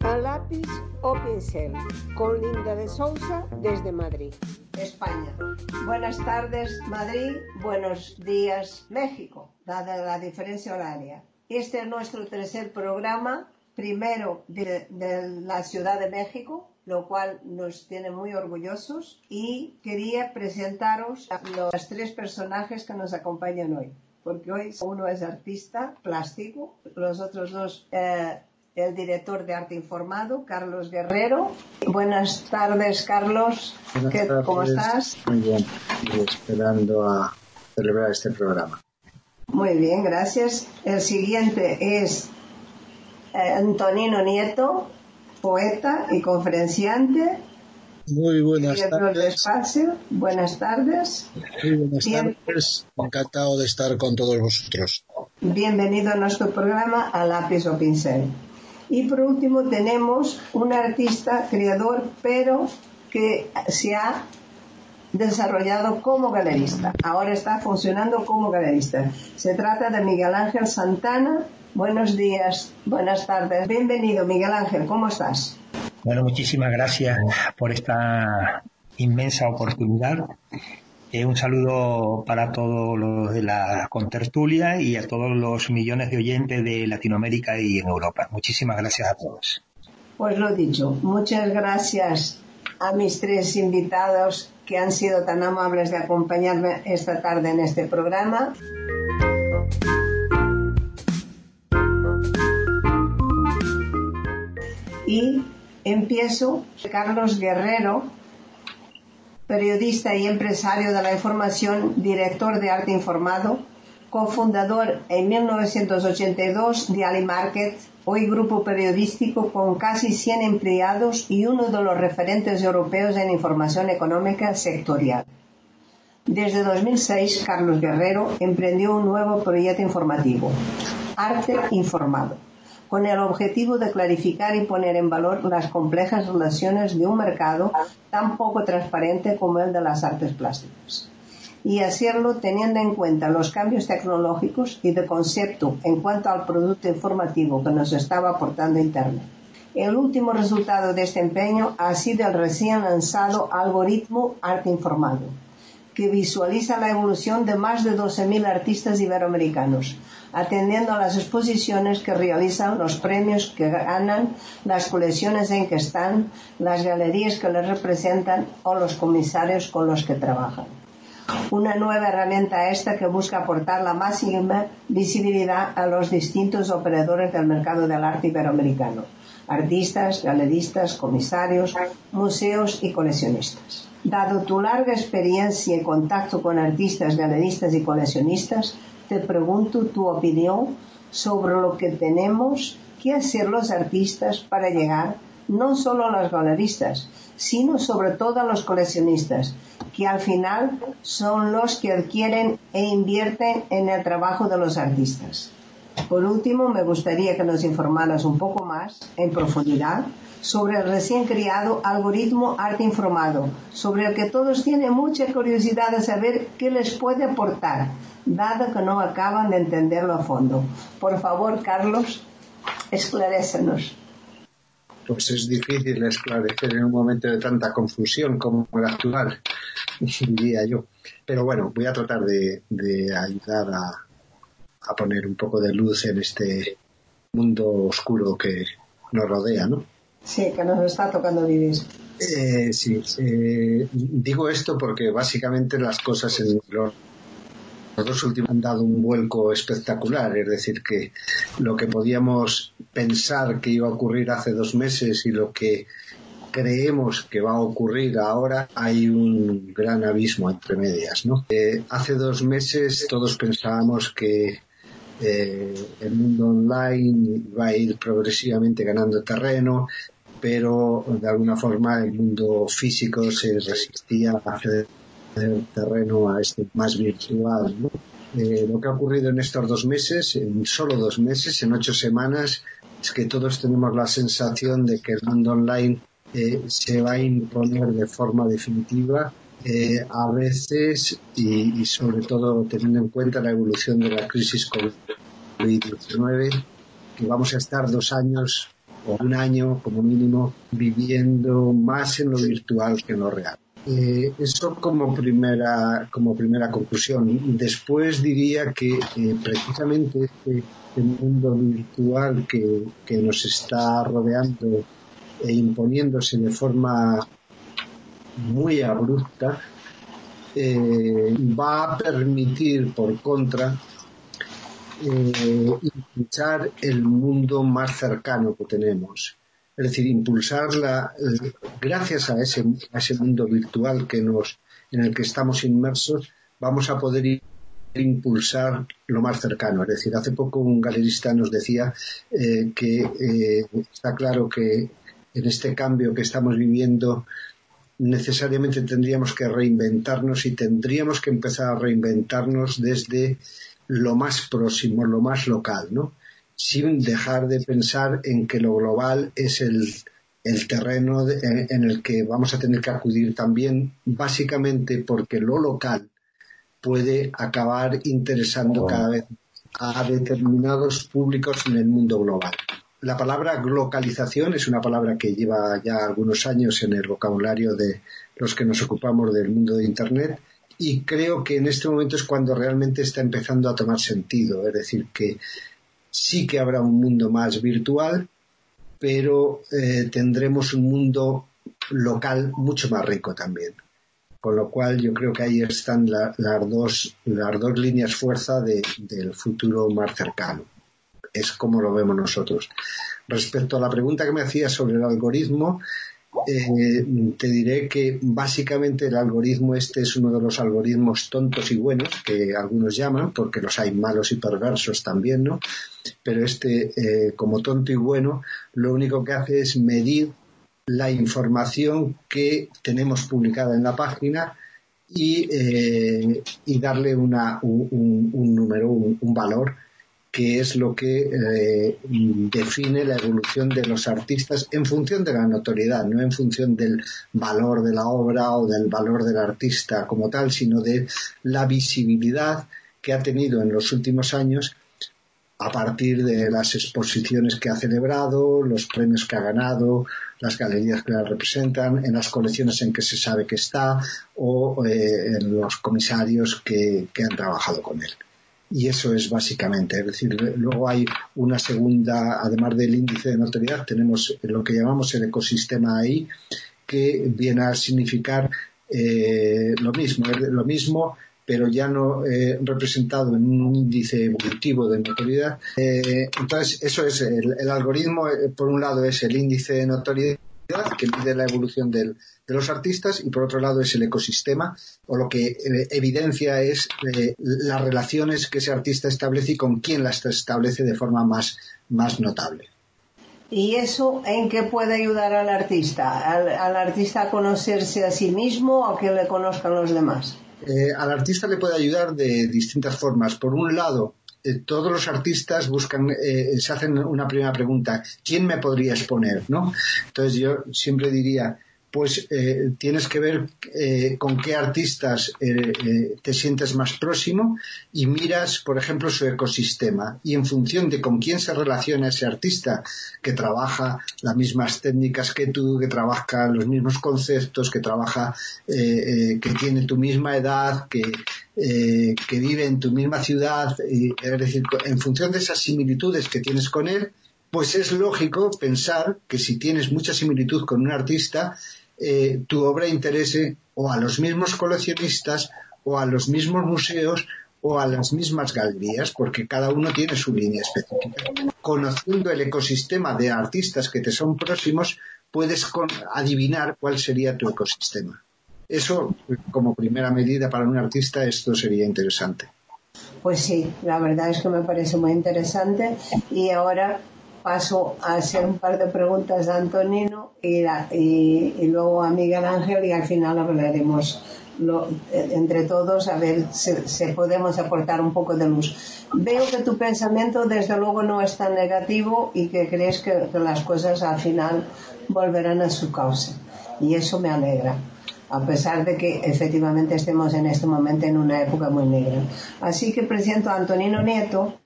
A lápiz o pincel, con Linda de Sousa desde Madrid. España. Buenas tardes, Madrid. Buenos días, México, dada la diferencia horaria. Este es nuestro tercer programa, primero de, la Ciudad de México, lo cual nos tiene muy orgullosos y quería presentaros a los tres personajes que nos acompañan hoy, porque hoy uno es artista plástico, los otros dos eh, el director de arte informado, Carlos Guerrero. Buenas tardes, Carlos. Buenas ¿Qué- tardes. ¿Cómo estás? Muy bien, y esperando a celebrar este programa. Muy bien, gracias. El siguiente es eh, Antonino Nieto, poeta y conferenciante, Muy buenas tardes. espacio. Buenas tardes. Muy buenas Bien. tardes. Encantado de estar con todos vosotros. Bienvenido a nuestro programa A Lápiz o Pincel. Y por último tenemos un artista, creador, pero que se ha desarrollado como galerista. Ahora está funcionando como galerista. Se trata de Miguel Ángel Santana. Buenos días, buenas tardes. Bienvenido, Miguel Ángel. ¿Cómo estás? Bueno, muchísimas gracias por esta inmensa oportunidad. Eh, un saludo para todos los de la contertulia y a todos los millones de oyentes de Latinoamérica y en Europa. Muchísimas gracias a todos. Pues lo dicho, muchas gracias a mis tres invitados que han sido tan amables de acompañarme esta tarde en este programa. Y empiezo, Carlos Guerrero, periodista y empresario de la información, director de arte informado, cofundador en 1982 de Ali Market, hoy grupo periodístico con casi 100 empleados y uno de los referentes europeos en información económica sectorial. Desde 2006, Carlos Guerrero emprendió un nuevo proyecto informativo, Arte Informado, con el objetivo de clarificar y poner en valor las complejas relaciones de un mercado tan poco transparente como el de las artes plásticas. Y hacerlo teniendo en cuenta los cambios tecnológicos y de concepto en cuanto al producto informativo que nos estaba aportando Internet. El último resultado de este empeño ha sido el recién lanzado algoritmo Arte Informado, que visualiza la evolución de más de 12.000 artistas iberoamericanos, atendiendo a las exposiciones que realizan, los premios que ganan, las colecciones en que están, las galerías que les representan o los comisarios con los que trabajan. Una nueva herramienta esta que busca aportar la máxima visibilidad a los distintos operadores del mercado del arte iberoamericano, artistas, galeristas, comisarios, museos y coleccionistas. Dado tu larga experiencia y contacto con artistas, galeristas y coleccionistas, te pregunto tu opinión sobre lo que tenemos que hacer los artistas para llegar no solo a los galeristas, sino sobre todo a los coleccionistas, que al final son los que adquieren e invierten en el trabajo de los artistas. Por último, me gustaría que nos informaras un poco más, en profundidad, sobre el recién creado algoritmo Arte Informado, sobre el que todos tienen mucha curiosidad de saber qué les puede aportar, dado que no acaban de entenderlo a fondo. Por favor, Carlos, esclarécenos. Pues es difícil esclarecer en un momento de tanta confusión como el actual, diría yo. Pero bueno, voy a tratar de, ayudar a poner un poco de luz en este mundo oscuro que nos rodea, ¿no? Sí, que nos está tocando vivir. Eh, sí, eh, digo esto porque básicamente las cosas en los, dos últimos han dado un vuelco espectacular, es decir, que lo que podíamos pensar que iba a ocurrir hace dos meses y lo que creemos que va a ocurrir ahora, hay un gran abismo entre medias, ¿no? Eh, hace dos meses todos pensábamos que eh, el mundo online va a ir progresivamente ganando terreno, pero de alguna forma el mundo físico se resistía a ceder terreno a este más virtual. ¿no? Eh, lo que ha ocurrido en estos dos meses, en solo dos meses, en ocho semanas, es que todos tenemos la sensación de que el mundo online eh, se va a imponer de forma definitiva eh, a veces y, y, sobre todo teniendo en cuenta la evolución de la crisis COVID COVID-19, que vamos a estar dos años o un año como mínimo viviendo más en lo virtual que en lo real. Eh, eso como primera, como primera conclusión. Después diría que eh, precisamente este, este, mundo virtual que, que, nos está rodeando e imponiéndose de forma muy abrupta eh, va a permitir, por contra, impulsar el mundo más cercano que tenemos es decir, impulsarla gracias a ese, a ese mundo virtual que nos, en el que estamos inmersos, vamos a poder impulsar lo más cercano. Es decir, hace poco un galerista nos decía eh, que eh, está claro que en este cambio que estamos viviendo necesariamente tendríamos que reinventarnos y tendríamos que empezar a reinventarnos desde lo más próximo, lo más local, ¿no? sin dejar de pensar en que lo global es el, terreno en, el que vamos a tener que acudir también, básicamente porque lo local puede acabar interesando cada vez a determinados públicos en el mundo global. La palabra globalización es una palabra que lleva ya algunos años en el vocabulario de los que nos ocupamos del mundo de Internet y creo que en este momento es cuando realmente está empezando a tomar sentido. Es decir, que sí que habrá un mundo más virtual, pero eh, tendremos un mundo local mucho más rico también. Con lo cual yo creo que ahí están las, dos, las dos líneas fuerza del futuro más cercano. Es como lo vemos nosotros. Respecto a la pregunta que me hacía sobre el algoritmo, eh, te diré que básicamente el algoritmo este es uno de los algoritmos tontos y buenos que algunos llaman, porque los hay malos y perversos también, ¿no? Pero este, eh, como tonto y bueno, lo único que hace es medir la información que tenemos publicada en la página y, eh, darle un, número, un valor que es lo que eh, define la evolución de los artistas en función de la notoriedad, no en función del valor de la obra o del valor del artista como tal, sino de la visibilidad que ha tenido en los últimos años a partir de las exposiciones que ha celebrado, los premios que ha ganado, las galerías que la representan, en las colecciones en que se sabe que está o eh, en los comisarios que han trabajado con él y eso es básicamente. Es decir, luego hay una segunda, además del índice de notoriedad, tenemos lo que llamamos el ecosistema ahí, que viene a significar eh, lo mismo, lo mismo, pero ya no eh, representado en un índice evolutivo de notoriedad. Eh, entonces, eso es el algoritmo, por un lado es el índice de notoriedad que mide la evolución de los artistas y por otro lado es el ecosistema o lo que eh, evidencia es eh, las relaciones que ese artista establece y con quién las establece de forma más, más notable. ¿Y eso en qué puede ayudar al artista? ¿Al, artista a conocerse a sí mismo o a que le conozcan los demás? Eh, al artista le puede ayudar de distintas formas. Por un lado, eh, todos los artistas buscan, eh, se hacen una primera pregunta, ¿quién me podría exponer? ¿no? Entonces yo siempre diría, pues eh, tienes que ver eh, con qué artistas eh, te sientes más próximo y miras, por ejemplo, su ecosistema. Y en función de con quién se relaciona ese artista, que trabaja las mismas técnicas que tú, que trabaja los mismos conceptos, que trabaja, que tiene tu misma edad, que, que vive en tu misma ciudad, es decir, en función de esas similitudes que tienes con él, pues es lógico pensar que si tienes mucha similitud con un artista, eh, tu obra interese o a los mismos coleccionistas o a los mismos museos o a las mismas galerías, porque cada uno tiene su línea específica. Conociendo el ecosistema de artistas que te son próximos, puedes adivinar cuál sería tu ecosistema. Eso, como primera medida para un artista, esto sería interesante. Pues sí, la verdad es que me parece muy interesante. Y ahora paso a hacer un par de preguntas a Antonino y, y, luego a Miguel Ángel y al final hablaremos lo, entre todos a ver si, podemos aportar un poco de luz. Veo que tu pensamiento desde luego no es tan negativo y que crees que, que las cosas al final volverán a su causa y eso me alegra a pesar de que efectivamente estemos en este momento en una época muy negra. Así que presento a Antonino Nieto.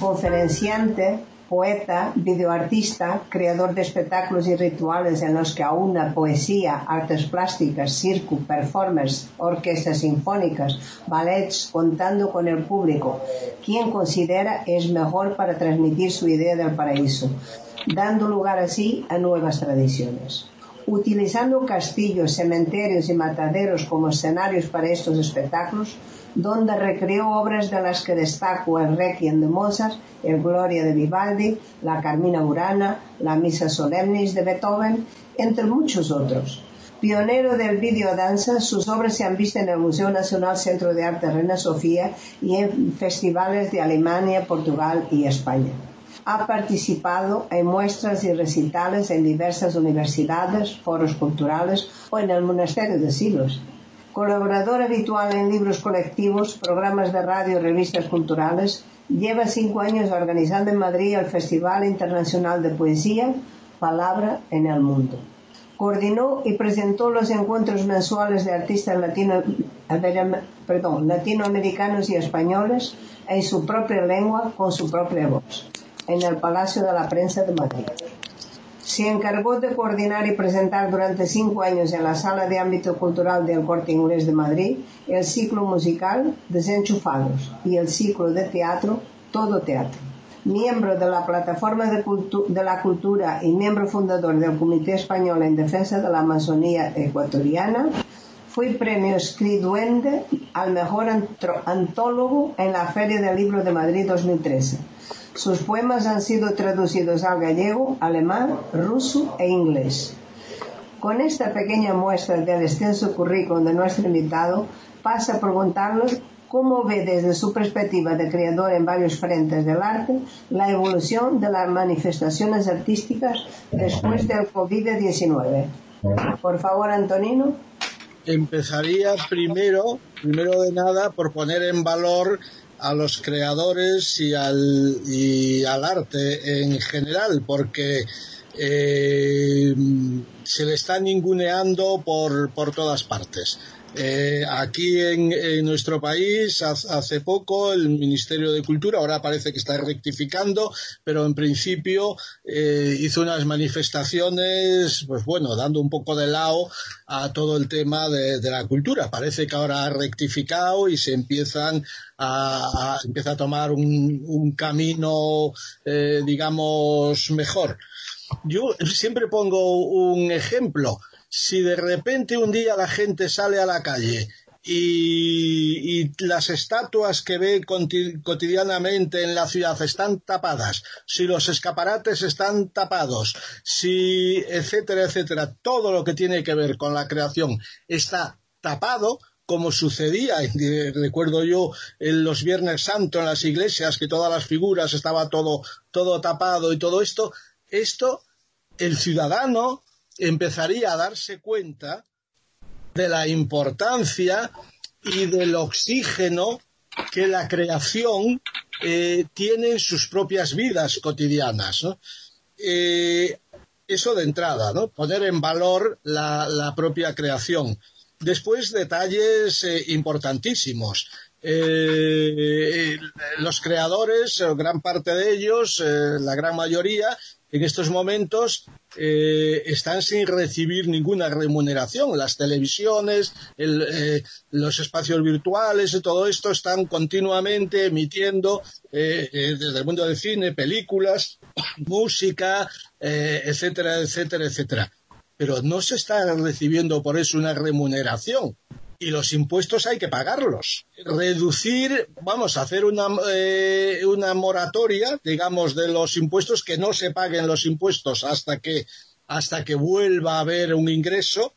Conferenciante, poeta, videoartista, creador de espectáculos y rituales en los que aúna poesía, artes plásticas, circo, performers, orquestas sinfónicas, ballets, contando con el público, quien considera es mejor para transmitir su idea del paraíso, dando lugar así a nuevas tradiciones. Utilizando castillos, cementerios y mataderos como escenarios para estos espectáculos, donde recreó obras de las que destaco el Requiem de Mozart, el Gloria de Vivaldi, la Carmina Burana, la Misa Solemnis de Beethoven, entre muchos otros. Pionero del video danza, sus obras se han visto en el Museo Nacional Centro de Arte Reina Sofía y en festivales de Alemania, Portugal y España. Ha participado en muestras y recitales en diversas universidades, foros culturales o en el Monasterio de Silos Colaborador habitual en libros colectivos, programas de radio y revistas culturales, lleva cinco años organizando en Madrid el Festival Internacional de Poesía Palabra en el Mundo. Coordinó y presentó los encuentros mensuales de artistas latinoamericanos y españoles en su propia lengua con su propia voz, en el Palacio de la Prensa de Madrid. Se encargó de coordinar y presentar durante cinco años en la Sala de Ámbito Cultural del Corte Inglés de Madrid el ciclo musical Desenchufados y el ciclo de teatro Todo Teatro. Miembro de la Plataforma de, la Cultura y miembro fundador del Comité Español en Defensa de la Amazonía Ecuatoriana, fue premio Escriduende al mejor antólogo en la Feria del Libro de Madrid 2013 sus poemas han sido traducidos al gallego, alemán, ruso e inglés. Con esta pequeña muestra del extenso currículum de nuestro invitado, pasa a preguntarle cómo ve desde su perspectiva de creador en varios frentes del arte la evolución de las manifestaciones artísticas después del COVID-19. Por favor, Antonino. Empezaría primero, primero de nada, por poner en valor a los creadores y al, y al arte en general, porque eh, se le está ninguneando por, por todas partes. Eh, aquí en, nuestro país hace poco el Ministerio de Cultura, ahora parece que está rectificando, pero en principio eh, hizo unas manifestaciones, pues bueno, dando un poco de lado a todo el tema de, la cultura. Parece que ahora ha rectificado y se empiezan a, empieza a tomar un, camino, eh, digamos, mejor. Yo siempre pongo un ejemplo si de repente un día la gente sale a la calle y, las estatuas que ve cotidianamente en la ciudad están tapadas, si los escaparates están tapados, si etcétera, etcétera, todo lo que tiene que ver con la creación está tapado, como sucedía, recuerdo yo, en los Viernes Santos en las iglesias, que todas las figuras estaba todo, todo tapado y todo esto, esto, el ciudadano empezaría a darse cuenta de la importancia y del oxígeno que la creación eh, tiene en sus propias vidas cotidianas. Eh, eso de entrada, ¿no? poner en valor la, propia creación. Después, detalles eh, importantísimos. Los creadores, gran parte de ellos, la gran mayoría, en estos momentos eh, están sin recibir ninguna remuneración. Las televisiones, eh, los espacios virtuales y todo esto están continuamente emitiendo eh, desde el mundo del cine, películas, música, etcétera, etcétera, etcétera. Pero no se está recibiendo por eso una remuneración y los impuestos hay que pagarlos. Reducir, vamos a hacer una, eh, una moratoria, digamos, de los impuestos, que no se paguen los impuestos hasta que, hasta que vuelva a haber un ingreso.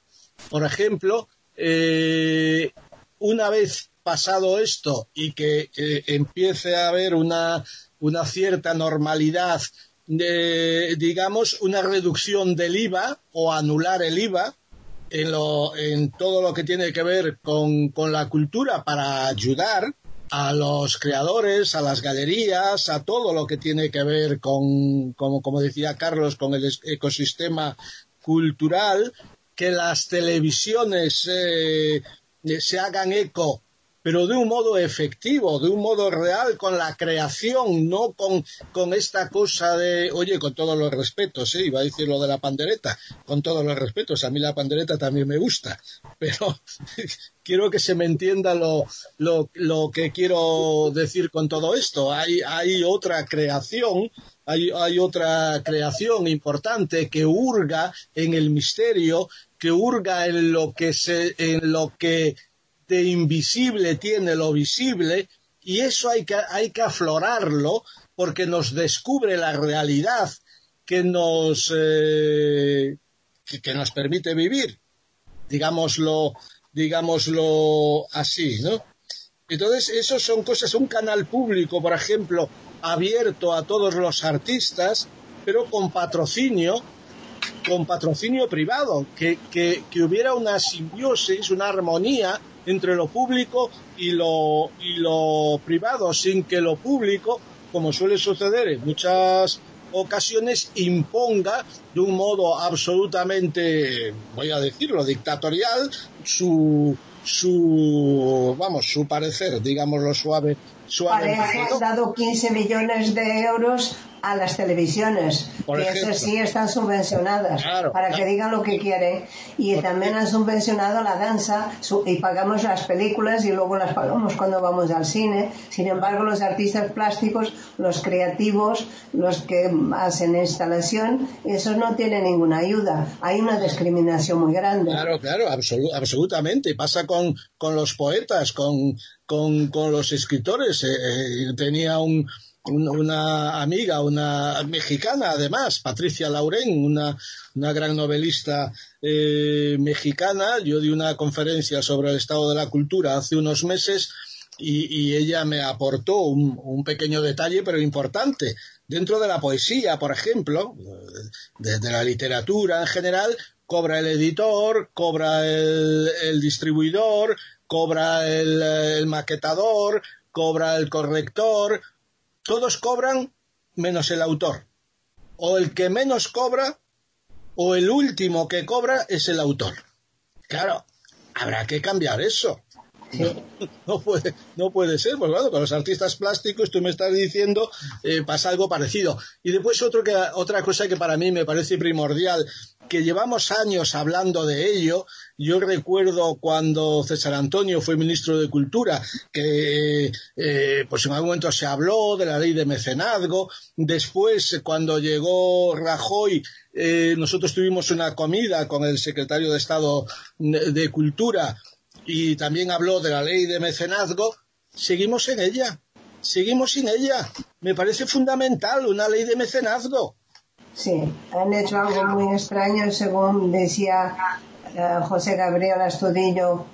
Por ejemplo, eh, una vez pasado esto y que eh, empiece a haber una, una cierta normalidad digamos, una reducción del IVA o anular el IVA, en, todo lo que tiene que ver con, la cultura para ayudar a los creadores, a las galerías, a todo lo que tiene que ver con, como, decía Carlos, con el ecosistema cultural, que las televisiones eh, se hagan eco pero de un modo efectivo, de un modo real, con la creación, no con, con esta cosa de, oye, con todos los respetos, ¿eh? iba a decir lo de la pandereta, con todos los respetos, a mí la pandereta también me gusta, pero quiero que se me entienda lo, lo, lo que quiero decir con todo esto. Hay, hay otra creación hay, hay, otra creación importante que hurga en el misterio, que hurga en lo que se, en lo que de invisible tiene lo visible y eso hay que, hay que aflorarlo porque nos descubre la realidad que nos, eh, que, nos permite vivir, digámoslo, digámoslo así, ¿no? Entonces, eso son cosas, un canal público, por ejemplo, abierto a todos los artistas, pero con patrocinio, con patrocinio privado, que, que, que hubiera una simbiosis, una armonía entre lo público y lo, y lo privado, sin que lo público, como suele suceder en muchas ocasiones, imponga de un modo absolutamente, voy a decirlo, dictatorial, su, su, vamos, su parecer, digámoslo suave. Suave Parece, dado 15 millones de euros a las televisiones, que esas sí están subvencionadas, para que digan lo que quieren. Y también han subvencionado la danza y pagamos las películas y luego las pagamos cuando vamos al cine. Sin embargo, los artistas plásticos, los creativos, los que hacen instalación, esos no tienen ninguna ayuda. Hay una discriminación muy grande. Claro, claro, absolutamente. Pasa con, con los poetas, con, con, con los escritores. Eh, eh, tenía un, una amiga, una mexicana además, Patricia Lauren, una, una gran novelista eh, mexicana. Yo di una conferencia sobre el estado de la cultura hace unos meses y, ella me aportó un, pequeño detalle, pero importante. Dentro de la poesía, por ejemplo, de, la literatura en general, cobra el editor, cobra el, distribuidor, cobra el maquetador, cobra el corrector, todos cobran menos el autor. O el que menos cobra, o el último que cobra es el autor. Claro, habrá que cambiar eso. No, puede, no puede ser, pues claro, con los artistas plásticos tú me estás diciendo eh, pasa algo parecido. Y después otro que, otra cosa que para mí me parece primordial, que llevamos años hablando de ello. Yo recuerdo cuando César Antonio fue ministro de Cultura, que eh, pues en algún momento se habló de la ley de mecenazgo. Después, cuando llegó Rajoy, eh, nosotros tuvimos una comida con el secretario de Estado de Cultura y también habló de la ley de mecenazgo, seguimos en ella, seguimos sin ella. Me parece fundamental una ley de mecenazgo. Sí, han hecho algo muy extraño, según decía eh, José Gabriel Astudillo,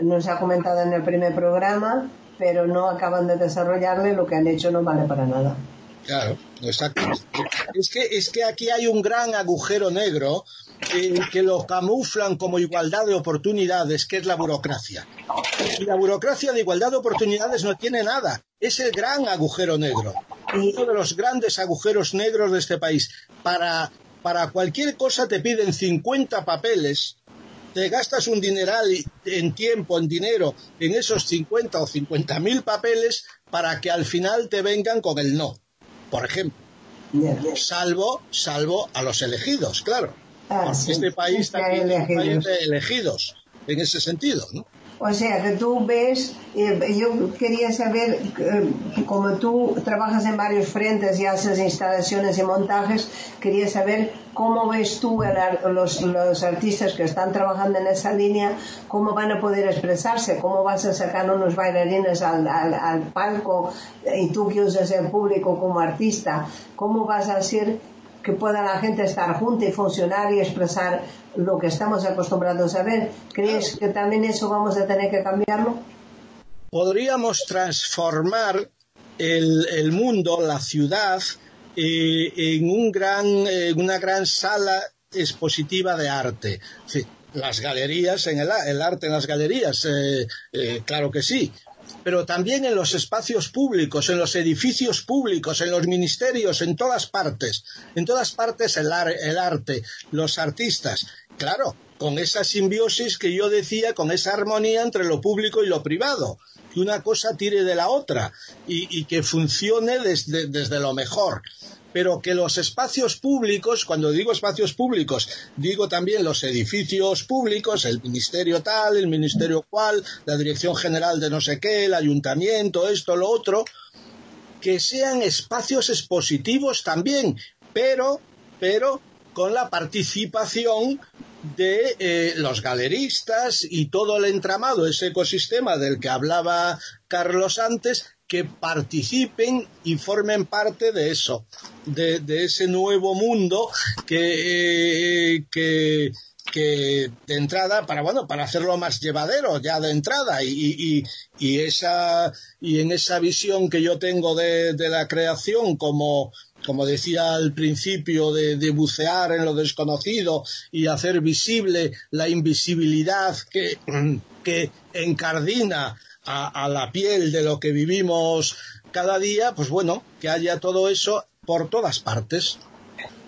nos ha comentado en el primer programa, pero no acaban de desarrollarle, lo que han hecho no vale para nada. Claro, exacto. Es que, es que aquí hay un gran agujero negro eh, que lo camuflan como igualdad de oportunidades, que es la burocracia. Y la burocracia de igualdad de oportunidades no tiene nada. Es el gran agujero negro. Uno de los grandes agujeros negros de este país. Para, para cualquier cosa te piden 50 papeles te gastas un dineral en tiempo, en dinero, en esos 50 o 50 mil papeles para que al final te vengan con el no por ejemplo. Salvo, salvo a los elegidos, claro. Ah, este país también es un país de elegidos, en ese sentido, ¿no? O sea, que tú ves, eh, yo quería saber, eh, como tú trabajas en varios frentes y haces instalaciones y montajes, quería saber cómo ves tú los, los, artistas que están trabajando en esa línea, cómo van a poder expresarse, cómo vas a sacar unos bailarines al, al palco y tú que usas el público como artista, cómo vas a hacer que pueda la gente estar junta y funcionar y expresar lo que estamos acostumbrados a ver. ¿Crees que también eso vamos a tener que cambiarlo? Podríamos transformar el, mundo, la ciudad, eh, en un gran, una gran sala expositiva de arte. las galerías, en el, arte en las galerías, eh, eh, claro que sí, pero también en los espacios públicos, en los edificios públicos, en los ministerios, en todas partes. En todas partes el, arte, los artistas. Claro, con esa simbiosis que yo decía, con esa armonía entre lo público y lo privado, que una cosa tire de la otra y, que funcione desde, desde lo mejor pero que los espacios públicos, cuando digo espacios públicos, digo también los edificios públicos, el ministerio tal, el ministerio cual, la dirección general de no sé qué, el ayuntamiento, esto, lo otro, que sean espacios expositivos también, pero, pero con la participación de eh, los galeristas y todo el entramado, ese ecosistema del que hablaba Carlos antes, que participen y formen parte de eso, de, ese nuevo mundo que, eh, que, que, de entrada, para bueno, para hacerlo más llevadero ya de entrada y, y, esa y en esa visión que yo tengo de, de la creación como como decía al principio, de, de, bucear en lo desconocido y hacer visible la invisibilidad que, que encardina a, la piel de lo que vivimos cada día, pues bueno, que haya todo eso por todas partes.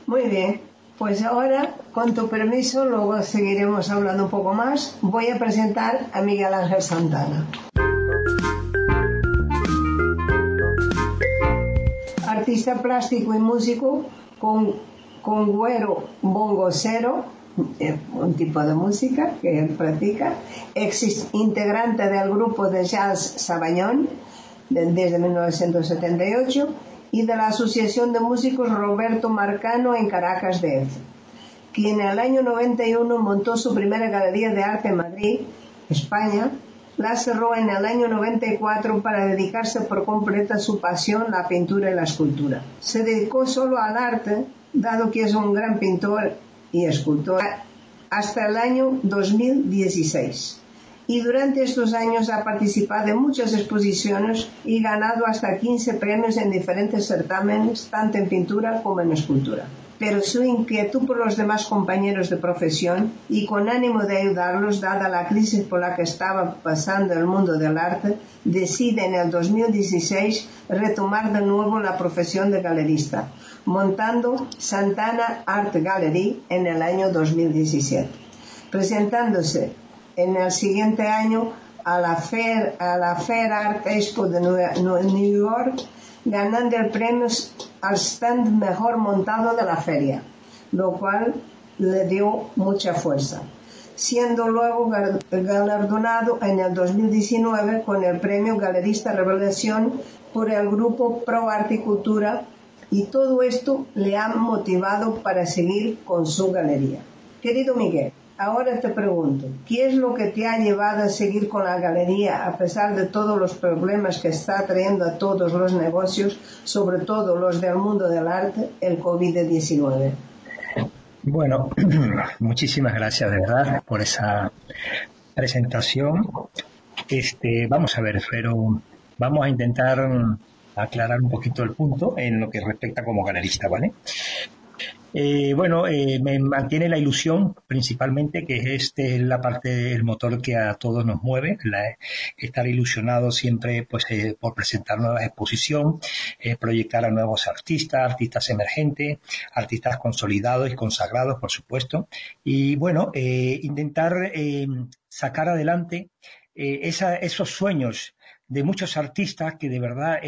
Muy bien, pues ahora, con tu permiso, luego seguiremos hablando un poco más. Voy a presentar a Miguel Ángel Santana. Artista plástico y músico con, con güero bongocero un tipo de música que él practica, ex integrante del grupo de jazz Sabañón desde 1978 y de la Asociación de Músicos Roberto Marcano en Caracas DF, quien en el año 91 montó su primera galería de arte en Madrid, España, la cerró en el año 94 para dedicarse por completo a su pasión, la pintura y la escultura. Se dedicó solo al arte, dado que es un gran pintor y escultora hasta el año 2016. Y durante estos años ha participado en muchas exposiciones y ganado hasta 15 premios en diferentes certámenes, tanto en pintura como en escultura. Pero su inquietud por los demás compañeros de profesión y con ánimo de ayudarlos, dada la crisis por la que estaba pasando el mundo del arte, decide en el 2016 retomar de nuevo la profesión de galerista, montando Santana Art Gallery en el año 2017, presentándose en el siguiente año a la Fair, a la Fair Art Expo de New York, ganando el premio al stand mejor montado de la feria, lo cual le dio mucha fuerza, siendo luego galardonado en el 2019 con el premio Galerista Revelación por el grupo Pro Articultura y todo esto le ha motivado para seguir con su galería. Querido Miguel, ahora te pregunto, ¿qué es lo que te ha llevado a seguir con la galería a pesar de todos los problemas que está trayendo a todos los negocios, sobre todo los del mundo del arte, el COVID-19? Bueno, muchísimas gracias de verdad por esa presentación. Este, vamos a ver, pero vamos a intentar aclarar un poquito el punto en lo que respecta como galerista, ¿vale? Eh, bueno, eh, me mantiene la ilusión principalmente que este es la parte del motor que a todos nos mueve, estar ilusionado siempre pues eh, por presentar nueva exposición, proyectar a nuevos artistas, artistas emergentes, artistas consolidados y consagrados, por supuesto, y bueno, intentar sacar adelante esos sueños de muchos artistas que de verdad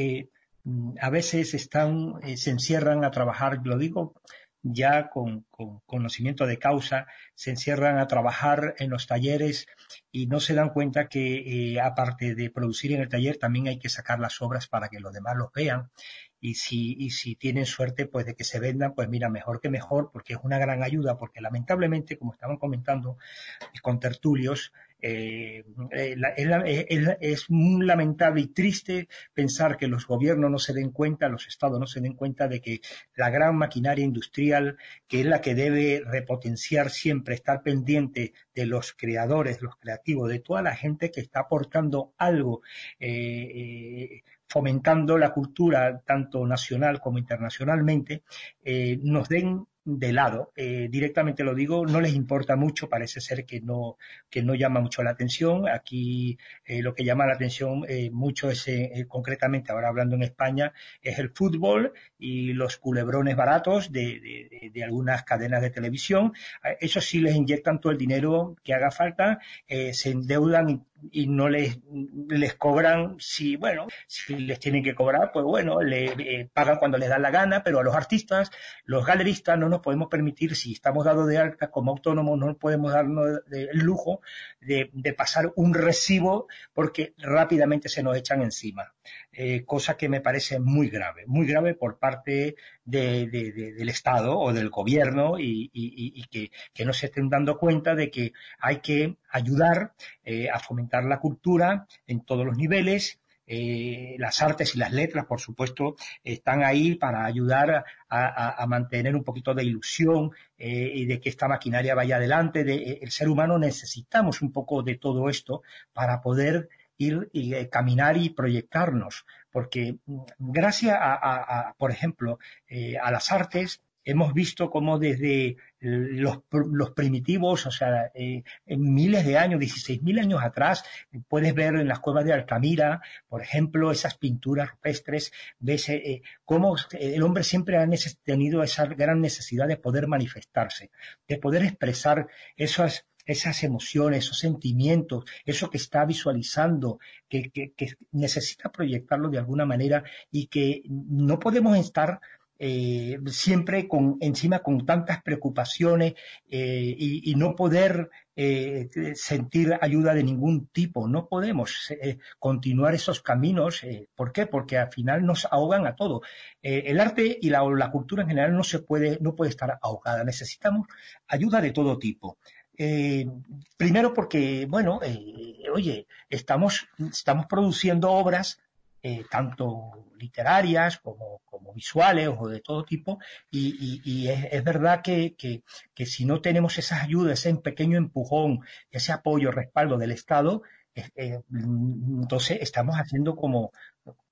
a veces están, eh, se encierran a trabajar, lo digo ya con, conocimiento de causa, se encierran a trabajar en los talleres y no se dan cuenta que eh, aparte de producir en el taller también hay que sacar las obras para que los demás los vean. Y si, y si tienen suerte pues de que se vendan, pues mira, mejor que mejor porque es una gran ayuda porque lamentablemente, como estaban comentando con tertulios, eh, eh, es, lamentable y triste pensar que los gobiernos no se den cuenta, los estados no se den cuenta de que la gran maquinaria industrial, que es la que debe repotenciar siempre, estar pendiente de los creadores, los creativos, de toda la gente que está aportando algo, eh, fomentando la cultura tanto nacional como internacionalmente, nos den de lado. Eh, directamente lo digo, no les importa mucho, parece ser que no, que no llama mucho la atención. Aquí eh, lo que llama la atención eh, mucho es, concretamente, ahora hablando en España, es el fútbol y los culebrones baratos de, de, algunas cadenas de televisión. Eso sí les inyectan todo el dinero que haga falta, se endeudan y no les, les cobran si, bueno, si les tienen que cobrar, pues bueno, le eh, pagan cuando les da la gana, pero a los artistas, los galeristas no nos podemos permitir, si estamos dados de alta como autónomos, no podemos darnos el lujo de, de, pasar un recibo porque rápidamente se nos echan encima. Eh, cosa que me parece muy grave, muy grave por parte de, del Estado o del gobierno y, que, no se estén dando cuenta de que hay que ayudar eh, a fomentar la cultura en todos los niveles eh, las artes y las letras, por supuesto, están ahí para ayudar a, mantener un poquito de ilusión y de que esta maquinaria vaya adelante. De, el ser humano necesitamos un poco de todo esto para poder ir y caminar y proyectarnos, porque mm, gracias a, por ejemplo, a las artes, hemos visto cómo desde los, primitivos, o sea, eh, en miles de años, 16.000 años atrás, puedes ver en las cuevas de Altamira, por ejemplo, esas pinturas rupestres, ves eh, eh, cómo el hombre siempre ha tenido esa gran necesidad de poder manifestarse, de poder expresar esas, esas emociones, esos sentimientos, eso que está visualizando, que, que, necesita proyectarlo de alguna manera y que no podemos estar eh, siempre con, encima con tantas preocupaciones eh, y, no poder eh, sentir ayuda de ningún tipo. No podemos continuar esos caminos. ¿Por qué? Porque al final nos ahogan a todo. el arte y la, la, cultura en general no se puede, no puede estar ahogada. Necesitamos ayuda de todo tipo. Primero porque, bueno, oye, estamos, estamos produciendo obras eh, tanto literarias como, visuales o de todo tipo, y, es, verdad que, si no tenemos esas ayudas, ese pequeño empujón, ese apoyo, respaldo del Estado, eh, entonces estamos haciendo como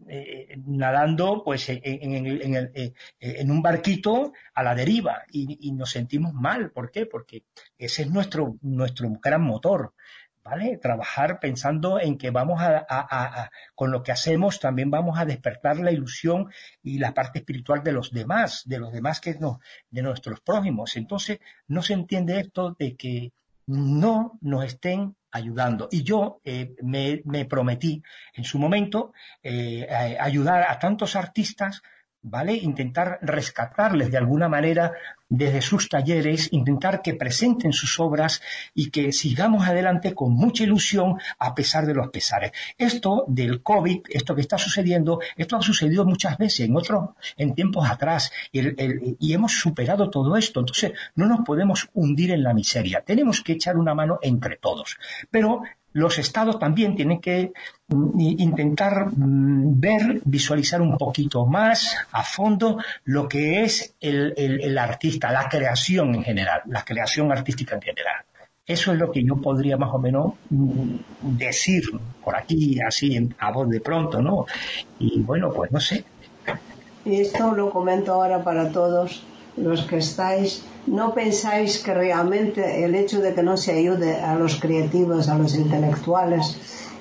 eh, nadando pues en, un barquito a la deriva y, nos sentimos mal. ¿Por qué? Porque ese es nuestro, nuestro gran motor. ¿vale? Trabajar pensando en que vamos a, con lo que hacemos también vamos a despertar la ilusión y la parte espiritual de los demás, de los demás que no, de nuestros prójimos. Entonces, no se entiende esto de que no nos estén ayudando. Y yo eh, me, prometí en su momento eh, ayudar a tantos artistas ¿vale? Intentar rescatarles de alguna manera desde sus talleres, intentar que presenten sus obras y que sigamos adelante con mucha ilusión a pesar de los pesares. Esto del COVID, esto que está sucediendo, esto ha sucedido muchas veces en otros, en tiempos atrás y hemos superado todo esto. Entonces no nos podemos hundir en la miseria. Tenemos que echar una mano entre todos. Pero los estados también tienen que mm, intentar mm, ver, visualizar un poquito más a fondo lo que es el, artista, la creación en general, la creación artística en general. Eso es lo que yo podría más o menos mm, decir por aquí, así a voz de pronto, ¿no? Y bueno, pues no sé. Y esto lo comento ahora para todos los que estáis, ¿no pensáis que realmente el hecho de que no se ayude a los creativos, a los intelectuales,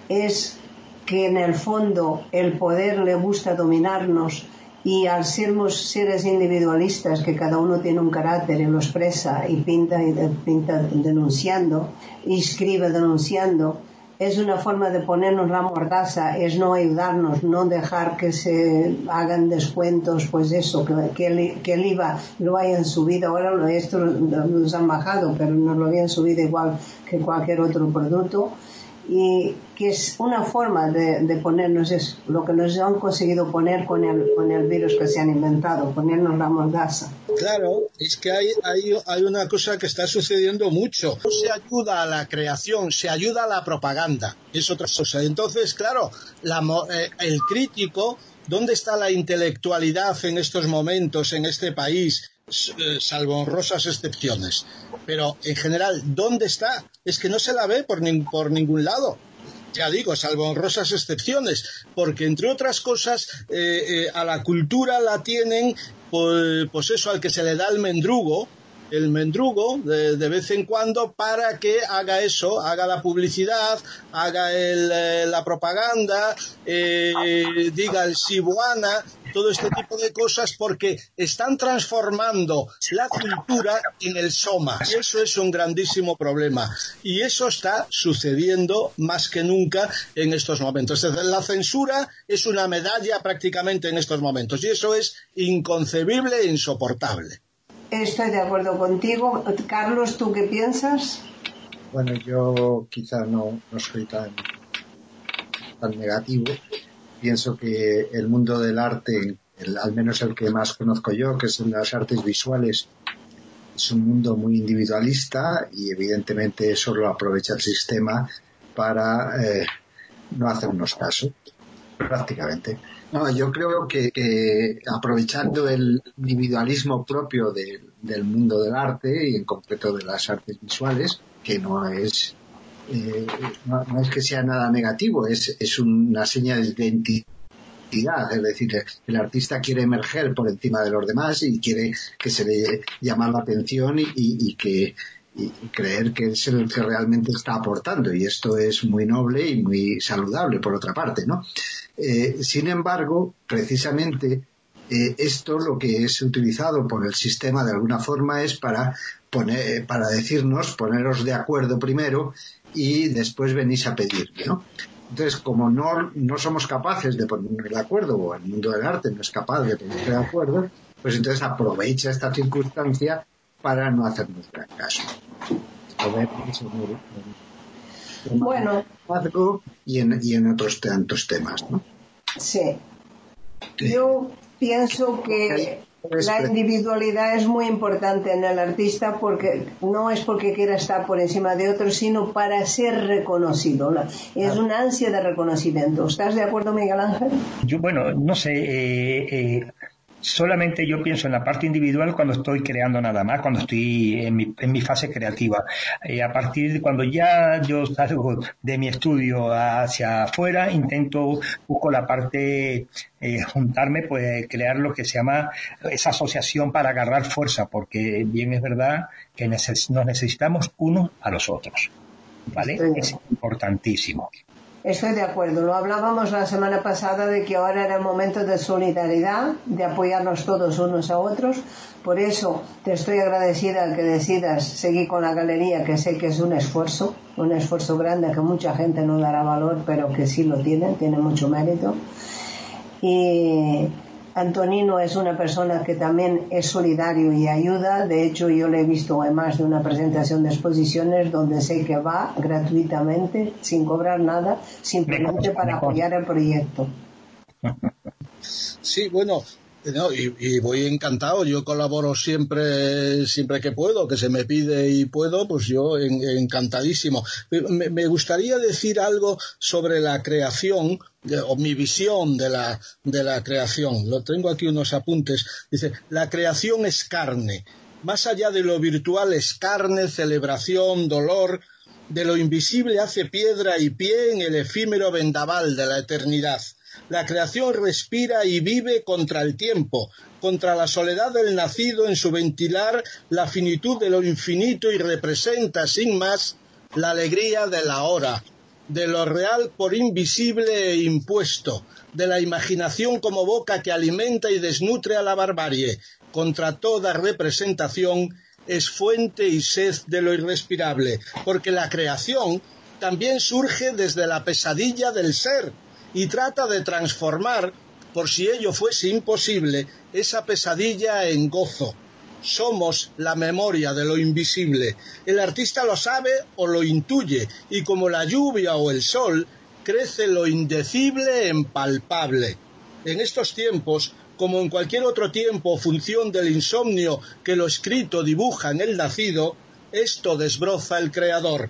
es que en el fondo el poder le gusta dominarnos y al sermos seres individualistas, que cada uno tiene un carácter y lo expresa y pinta y pinta denunciando y escribe denunciando, es una forma de ponernos la mordaza, es no ayudarnos, no dejar que se hagan descuentos, pues eso, que, el, IVA lo hayan subido, ahora esto nos han bajado, pero no lo habían subido igual que cualquier otro producto y que es una forma de, ponernos es lo que nos han conseguido poner con el, con el virus que se han inventado, ponernos la mordaza. Claro, es que hay, hay, hay una cosa que está sucediendo mucho. No se ayuda a la creación, se ayuda a la propaganda. Es otra cosa. Entonces, claro, la, eh, el crítico, ¿dónde está la intelectualidad en estos momentos, en este país? Eh, salvo honrosas excepciones. Pero en general, ¿dónde está? Es que no se la ve por, por ningún lado. Ya digo, salvo honrosas excepciones, porque entre otras cosas, eh, a la cultura la tienen pues, pues eso, al que se le da el mendrugo, el mendrugo de, vez en cuando para que haga eso, haga la publicidad, haga eh, la propaganda, eh, diga el sibuana, todo este tipo de cosas porque están transformando la cultura en el soma. Eso es un grandísimo problema. Y eso está sucediendo más que nunca en estos momentos. La censura es una medalla prácticamente en estos momentos. Y eso es inconcebible e insoportable. Estoy de acuerdo contigo. Carlos, ¿tú qué piensas? Bueno, yo quizá no, soy tan, tan negativo. Pienso que el mundo del arte, al menos el que más conozco yo, que son las artes visuales, es un mundo muy individualista y evidentemente eso lo aprovecha el sistema para eh, no hacernos caso, prácticamente. No, yo creo que, aprovechando el individualismo propio del mundo del arte y en concreto de las artes visuales, que no es eh, no, es que sea nada negativo, es, es una señal de identidad, es decir, el artista quiere emerger por encima de los demás y quiere que se le llame la atención y que y, creer que es el que realmente está aportando y esto es muy noble y muy saludable por otra parte, ¿no? Eh, sin embargo, precisamente eh, esto lo que es utilizado por el sistema de alguna forma es para poner, para decirnos, poneros de acuerdo primero y después venís a pedir, ¿no? Entonces, como no, no somos capaces de ponernos de acuerdo, o el mundo del arte no es capaz de ponerse de acuerdo, pues entonces aprovecha esta circunstancia para no hacernos gran caso. Bueno. Y en, y en otros tantos temas, ¿no? Sí. Yo pienso que la individualidad es muy importante en el artista porque no es porque quiera estar por encima de otros, sino para ser reconocido. Es una ansia de reconocimiento. ¿Estás de acuerdo, Miguel Ángel? Yo, bueno, no sé. Eh, eh, solamente yo pienso en la parte individual cuando estoy creando nada más, cuando estoy en mi, en mi fase creativa. Eh, a partir de cuando ya yo salgo de mi estudio hacia afuera, intento, busco la parte, eh, juntarme, pues crear lo que se llama esa asociación para agarrar fuerza, porque bien es verdad que nos necesitamos unos a los otros. ¿Vale? Es importantísimo. Estoy de acuerdo. Lo hablábamos la semana pasada de que ahora era el momento de solidaridad, de apoyarnos todos unos a otros. Por eso te estoy agradecida que decidas seguir con la galería, que sé que es un esfuerzo, un esfuerzo grande que mucha gente no dará valor, pero que sí lo tiene, tiene mucho mérito. Y Antonino es una persona que también es solidario y ayuda. De hecho, yo le he visto en más de una presentación de exposiciones donde sé que va gratuitamente, sin cobrar nada, simplemente para apoyar el proyecto. Sí, bueno, y, voy encantado, yo colaboro siempre, siempre que puedo, que se me pide y puedo, pues yo encantadísimo. me, gustaría decir algo sobre la creación, o mi visión de la, de la creación. Lo tengo aquí unos apuntes. Dice, la creación es carne. Más allá de lo virtual es carne, celebración, dolor. De lo invisible hace piedra y pie en el efímero vendaval de la eternidad. La creación respira y vive contra el tiempo, contra la soledad del nacido en su ventilar la finitud de lo infinito y representa, sin más, la alegría de la hora, de lo real por invisible e impuesto, de la imaginación como boca que alimenta y desnutre a la barbarie, contra toda representación es fuente y sed de lo irrespirable, porque la creación también surge desde la pesadilla del ser y trata de transformar, por si ello fuese imposible, esa pesadilla en gozo, somos la memoria de lo invisible. El artista lo sabe o lo intuye, y como la lluvia o el sol, crece lo indecible en palpable. En estos tiempos, como en cualquier otro tiempo función del insomnio que lo escrito dibuja en el nacido, esto desbroza el creador.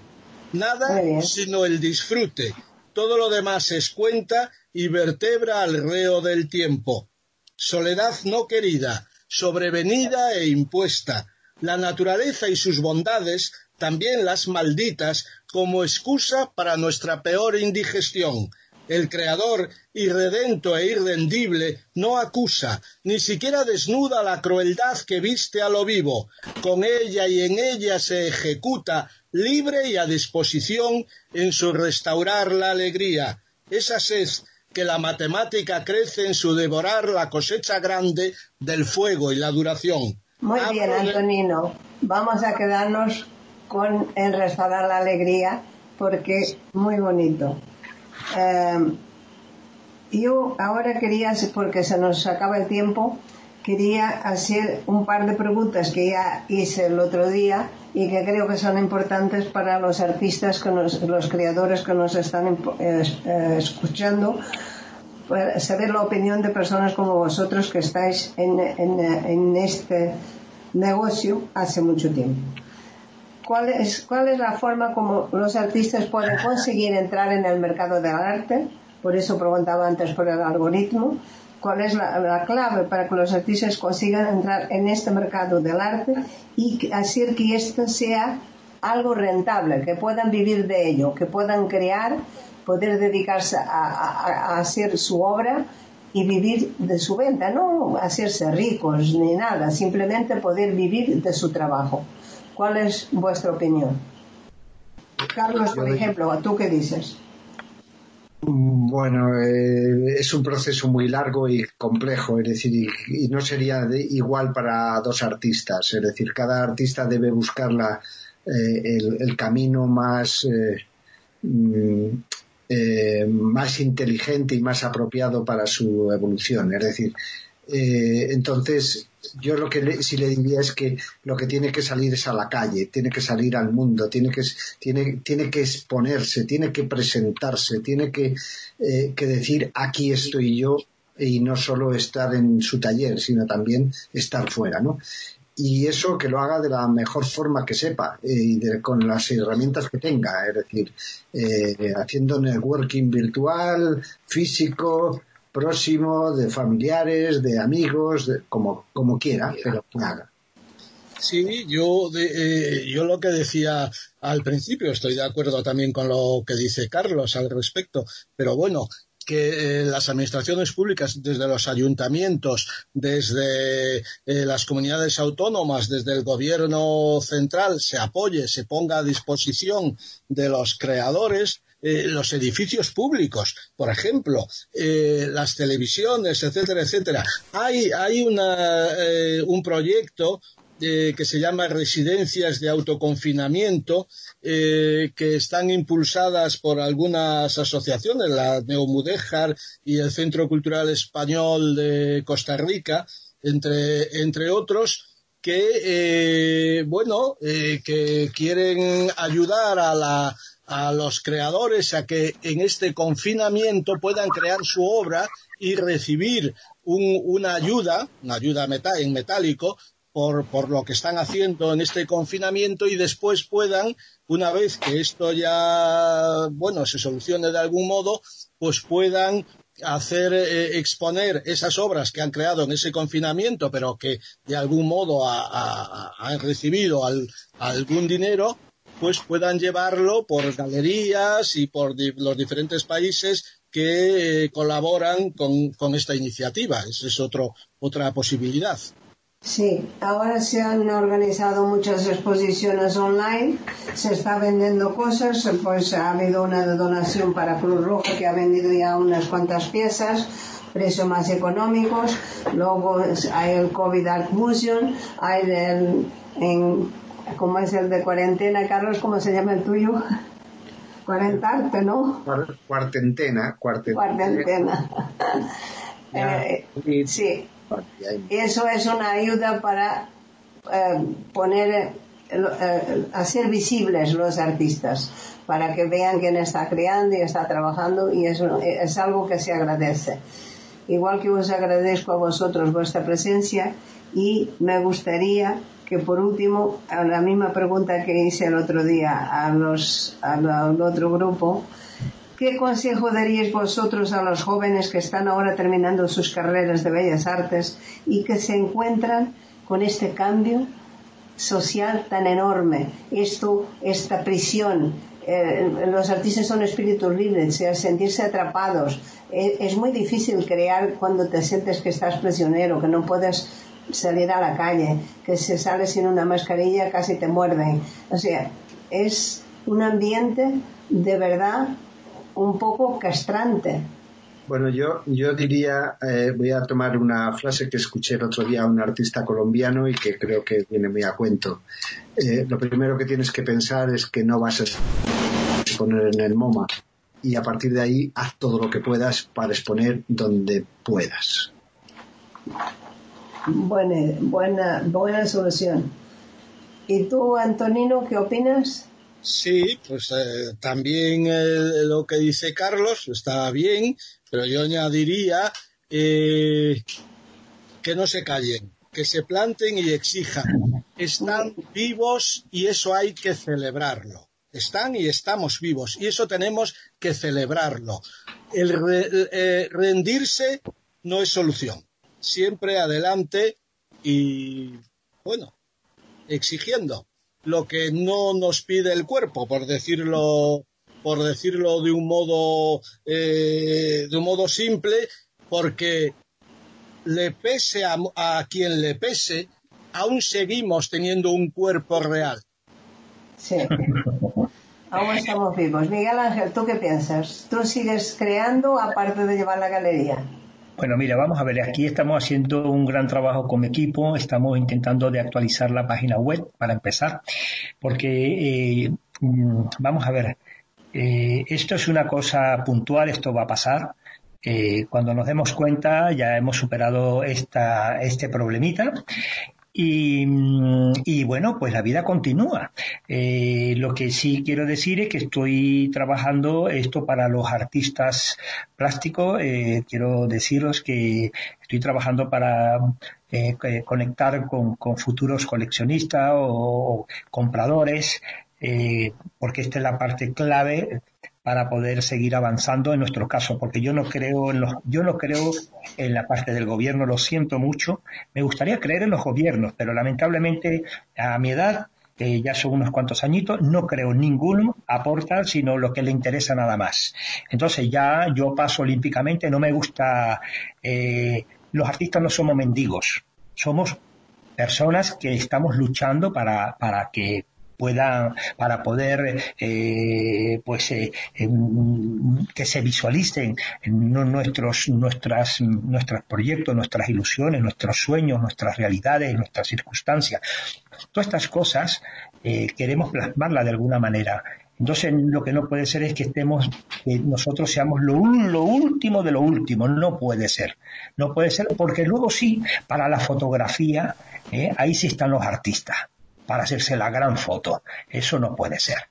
Nada sino el disfrute. Todo lo demás es cuenta y vertebra al reo del tiempo. Soledad no querida, sobrevenida e impuesta, la naturaleza y sus bondades, también las malditas, como excusa para nuestra peor indigestión, el creador, irredento e irrendible, no acusa, ni siquiera desnuda la crueldad que viste a lo vivo. Con ella y en ella se ejecuta, libre y a disposición, en su restaurar la alegría. Esa sed que la matemática crece en su devorar la cosecha grande del fuego y la duración. Muy bien, Antonino. Vamos a quedarnos con en restaurar la alegría porque muy bonito. Em, yo ahora quería, porque se nos acaba el tiempo, quería hacer un par de preguntas que ya hice el otro día y que creo que son importantes para los artistas, que los creadores que nos están eh, escuchando, para saber la opinión de personas como vosotros que estáis en, en este negocio hace mucho tiempo. ¿Cuál es, ¿Cuál es la forma como los artistas pueden conseguir entrar en el mercado del arte? Por eso preguntaba antes por el algoritmo. ¿Cuál es la, clave para que los artistas consigan entrar en este mercado del arte y hacer que esto sea algo rentable, que puedan vivir de ello, que puedan crear, poder dedicarse a, hacer su obra y vivir de su venta, no hacerse ricos ni nada, simplemente poder vivir de su trabajo. ¿Cuál es vuestra opinión? Carlos, por ejemplo, ¿tú qué dices? Bueno, eh, es un proceso muy largo y complejo, es decir, y, no sería igual para dos artistas, es decir, cada artista debe buscar eh, el, camino más, eh, mm, más inteligente y más apropiado para su evolución, es decir, entonces yo lo que sí le diría es que lo que tiene que salir es a la calle, tiene que salir al mundo, tiene que, tiene, tiene que exponerse, tiene que presentarse, tiene que, eh, que decir aquí estoy yo y no solo estar en su taller, sino también estar fuera, ¿no? y eso que lo haga de la mejor forma que sepa eh, y con las herramientas que tenga, es decir, eh, haciendo networking virtual, físico, próximo, de familiares, de amigos, como, como quiera, pero que haga. Sí, yo, eh, yo lo que decía al principio, estoy de acuerdo también con lo que dice Carlos al respecto, pero bueno, que eh, las administraciones públicas, desde los ayuntamientos, desde eh, las comunidades autónomas, desde el gobierno central, se apoye, se ponga a disposición de los creadores eh, los edificios públicos, por ejemplo, eh, las televisiones, etcétera, etcétera. Hay, hay una, eh, un proyecto que se llama Residencias de Autoconfinamiento, que están impulsadas por algunas asociaciones, la Neomudéjar y el Centro Cultural Español de Costa Rica, entre, entre otros, que, bueno, que quieren ayudar a la, a los creadores a que en este confinamiento puedan crear su obra y recibir una ayuda, una ayuda en metálico, por, por, lo que están haciendo en este confinamiento y después puedan, una vez que esto ya, bueno, se solucione de algún modo, pues puedan hacer eh, exponer esas obras que han creado en ese confinamiento, pero que de algún modo han recibido algún dinero, pues puedan llevarlo por galerías y por los diferentes países que eh, colaboran con, esta iniciativa. Esa es otro, otra posibilidad. Sí, ahora se han organizado muchas exposiciones online, se está vendiendo cosas, pues ha habido una donación para Cruz Roja que ha vendido ya unas cuantas piezas, precios más económicos, luego hay el COVID Art Museum, hay el, en ¿Cómo es el de cuarentena, Carlos? ¿Cómo se llama el tuyo? Cuarentarte, ¿no? Cuarentena, cuarentena. Eh, sí. Eso es una ayuda para eh, poner, eh, hacer visibles los artistas, para que vean quién está creando y está trabajando, y eso es algo que se agradece. Igual que os agradezco a vosotros vuestra presencia y me gustaría que por último, a la misma pregunta que hice el otro día a los, al otro grupo, ¿qué consejo daríais vosotros a los jóvenes que están ahora terminando sus carreras de bellas artes y que se encuentran con este cambio social tan enorme, esto, esta prisión, eh, los artistas son espíritus libres, sea, sentirse atrapados. Eh, es muy difícil crear cuando te sientes que estás prisionero, que no puedes salir a la calle, que si sales sin una mascarilla casi te muerden. O sea, es un ambiente de verdad un poco castrante. Bueno, yo, yo diría, eh, voy a tomar una frase que escuché el otro día a un artista colombiano y que creo que viene muy a cuento. Eh, lo primero que tienes que pensar es que no vas a exponer en el MoMA y a partir de ahí haz todo lo que puedas para exponer donde puedas. Buena, buena, buena solución. ¿Y tú, Antonino, qué opinas? Sí, pues eh, también lo que dice Carlos está bien, pero yo añadiría eh, que no se callen, que se planten y exijan. Están vivos y eso hay que celebrarlo. Están y estamos vivos y eso tenemos que celebrarlo. El eh, rendirse no es solución. Siempre adelante y, bueno, exigiendo lo que no nos pide el cuerpo, por decirlo, por decirlo de un modo, eh, de un modo simple, porque le pese a, a, quien le pese, aún seguimos teniendo un cuerpo real. Sí. aún estamos vivos. Miguel Ángel, ¿tú qué piensas? ¿Tú sigues creando aparte de llevar la galería? Bueno, mira, vamos a ver, aquí estamos haciendo un gran trabajo con mi equipo, estamos intentando de actualizar la página web para empezar, porque eh, mm, vamos a ver, eh, esto es una cosa puntual, esto va a pasar. Eh, cuando nos demos cuenta ya hemos superado esta, este problemita y, bueno, pues la vida continúa. Eh, lo que sí quiero decir es que estoy trabajando esto para los artistas plásticos. Eh, quiero deciros que estoy trabajando para eh, conectar con, futuros coleccionistas o, compradores, porque esta es la parte clave para poder seguir avanzando en nuestro caso, porque yo no creo en los, yo no creo en la parte del gobierno, lo siento mucho. Me gustaría creer en los gobiernos, pero lamentablemente a mi edad, que ya son unos cuantos añitos, no creo ninguno aporta, sino lo que le interesa nada más. Entonces ya yo paso olímpicamente, no me gusta, eh, los artistas no somos mendigos, somos personas que estamos luchando para, para que pueda para poder eh, pues eh, que se visualicen nuestros nuestras nuestros proyectos nuestras ilusiones nuestros sueños nuestras realidades nuestras circunstancias. Todas estas cosas eh, queremos plasmarlas de alguna manera. Entonces lo que no puede ser es que estemos, que nosotros seamos lo, lo último de lo último, no puede ser, no puede ser, porque luego sí, para la fotografía, ahí sí están los artistas para hacerse la gran foto. Eso no puede ser.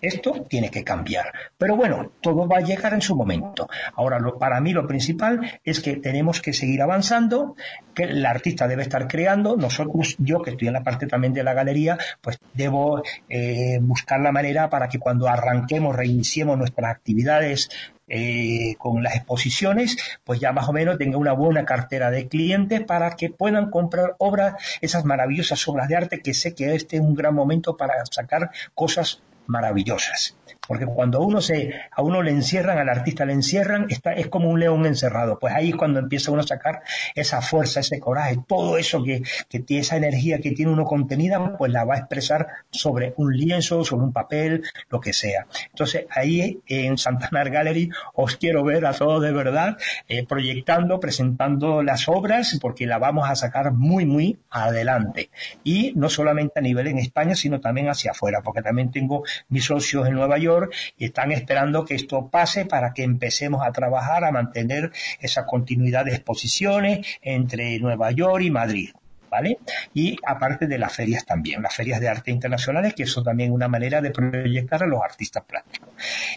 Esto tiene que cambiar. Pero bueno, todo va a llegar en su momento. Ahora, para mí lo principal es que tenemos que seguir avanzando, que el artista debe estar creando. Nosotros, yo que estoy en la parte también de la galería, pues debo eh, buscar la manera para que cuando arranquemos, reiniciemos nuestras actividades eh, con las exposiciones, pues ya más o menos tenga una buena cartera de clientes para que puedan comprar obras, esas maravillosas obras de arte que sé que este es un gran momento para sacar cosas maravillosas. Porque cuando uno se, a uno le encierran, al artista le encierran, está, es como un león encerrado. Pues ahí es cuando empieza uno a sacar esa fuerza, ese coraje, todo eso que, que tiene esa energía que tiene uno contenida, pues la va a expresar sobre un lienzo, sobre un papel, lo que sea. Entonces ahí en Santanar Gallery os quiero ver a todos de verdad, eh, proyectando, presentando las obras, porque la vamos a sacar muy, muy adelante. Y no solamente a nivel en España, sino también hacia afuera, porque también tengo mis socios en Nueva York, y están esperando que esto pase para que empecemos a trabajar, a mantener esa continuidad de exposiciones entre Nueva York y Madrid. ¿Vale? Y aparte de las ferias también, las ferias de arte internacionales, que eso también una manera de proyectar a los artistas plásticos.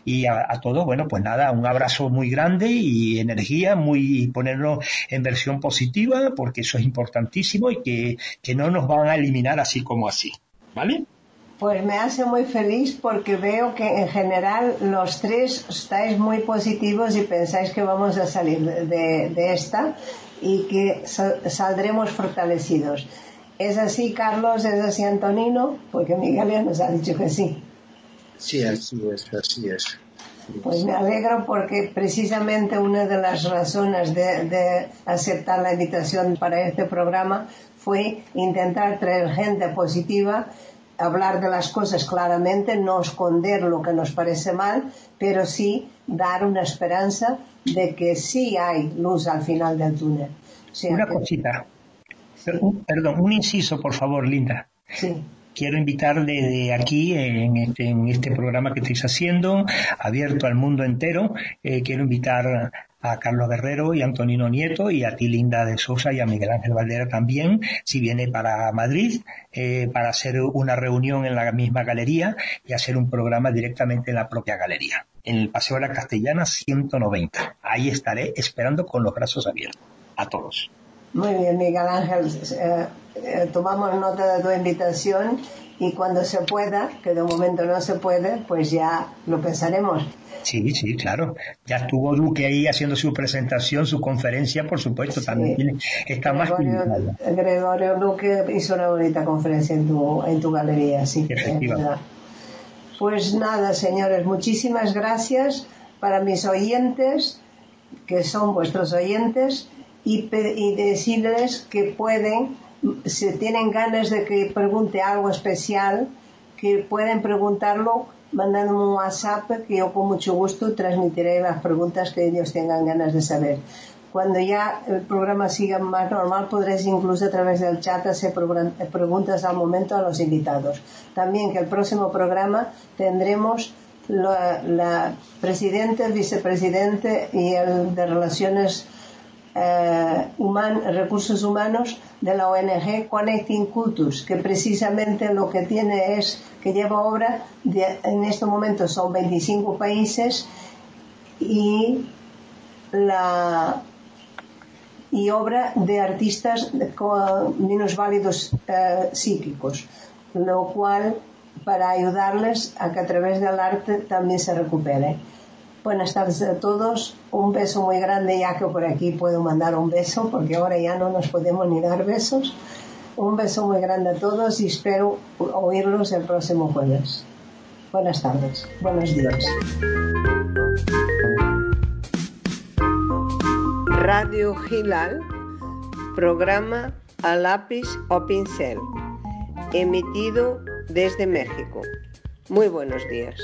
Y a, todos, bueno, pues nada, un abrazo muy grande y energía, muy ponernos en versión positiva, porque eso es importantísimo y que, que no nos van a eliminar así como así. ¿Vale? Pues me hace muy feliz porque veo que en general los tres estáis muy positivos y pensáis que vamos a salir de, esta y que saldremos fortalecidos. ¿Es así, Carlos? ¿Es así, Antonino? Porque Miguel ya nos ha dicho que sí. Sí, así es, así es. Pues me alegro porque precisamente una de las razones de, aceptar la invitación para este programa fue intentar traer gente positiva, hablar de las cosas claramente, no esconder lo que nos parece mal, pero sí dar una esperanza de que sí hay luz al final del túnel. una cosita. Perdón, un inciso, por favor, Linda. Sí quiero invitar desde aquí, en este, en este programa que estáis haciendo, abierto al mundo entero, eh, quiero invitar a Carlos Guerrero y a Antonino Nieto y a ti Linda de Sosa y a Miguel Ángel Valdera también, si viene para Madrid, eh, para hacer una reunión en la misma galería y hacer un programa directamente en la propia galería, en el Paseo de la Castellana 190. Ahí estaré esperando con los brazos abiertos. A todos. Muy bien, Miguel Ángel. Eh, eh, tomamos nota de tu invitación y cuando se pueda, que de momento no se puede, pues ya lo pensaremos. Sí, sí, claro. Ya estuvo Duque ahí haciendo su presentación, su conferencia, por supuesto, también está más Gregorio Duque hizo una bonita conferencia en tu, en tu galería, sí. Pues nada, señores, muchísimas gracias para mis oyentes, que son vuestros oyentes y, y decirles que pueden, si tienen ganas de que pregunte algo especial, que pueden preguntarlo mandándome un WhatsApp que yo con mucho gusto transmitiré las preguntas que ellos tengan ganas de saber. Cuando ya el programa siga más normal, podréis incluso a través del chat hacer preguntas al momento a los invitados. También que el próximo programa tendremos la, la presidente, el vicepresidente y el de Relaciones eh, recursos humanos de la ONG Connecting Cultures, que precisamente lo que tiene es que lleva obra, en este momento son 25 países y la y obra de artistas con menos válidos eh, psíquicos, lo cual para ayudarles a que a través del arte también se recupere. Buenas tardes a todos. Un beso muy grande, ya que por aquí puedo mandar un beso, porque ahora ya no nos podemos ni dar besos. Un beso muy grande a todos y espero oírlos el próximo jueves. Buenas tardes. Buenos días. Radio Gilal, programa a lápiz o pincel, emitido desde México. Muy buenos días.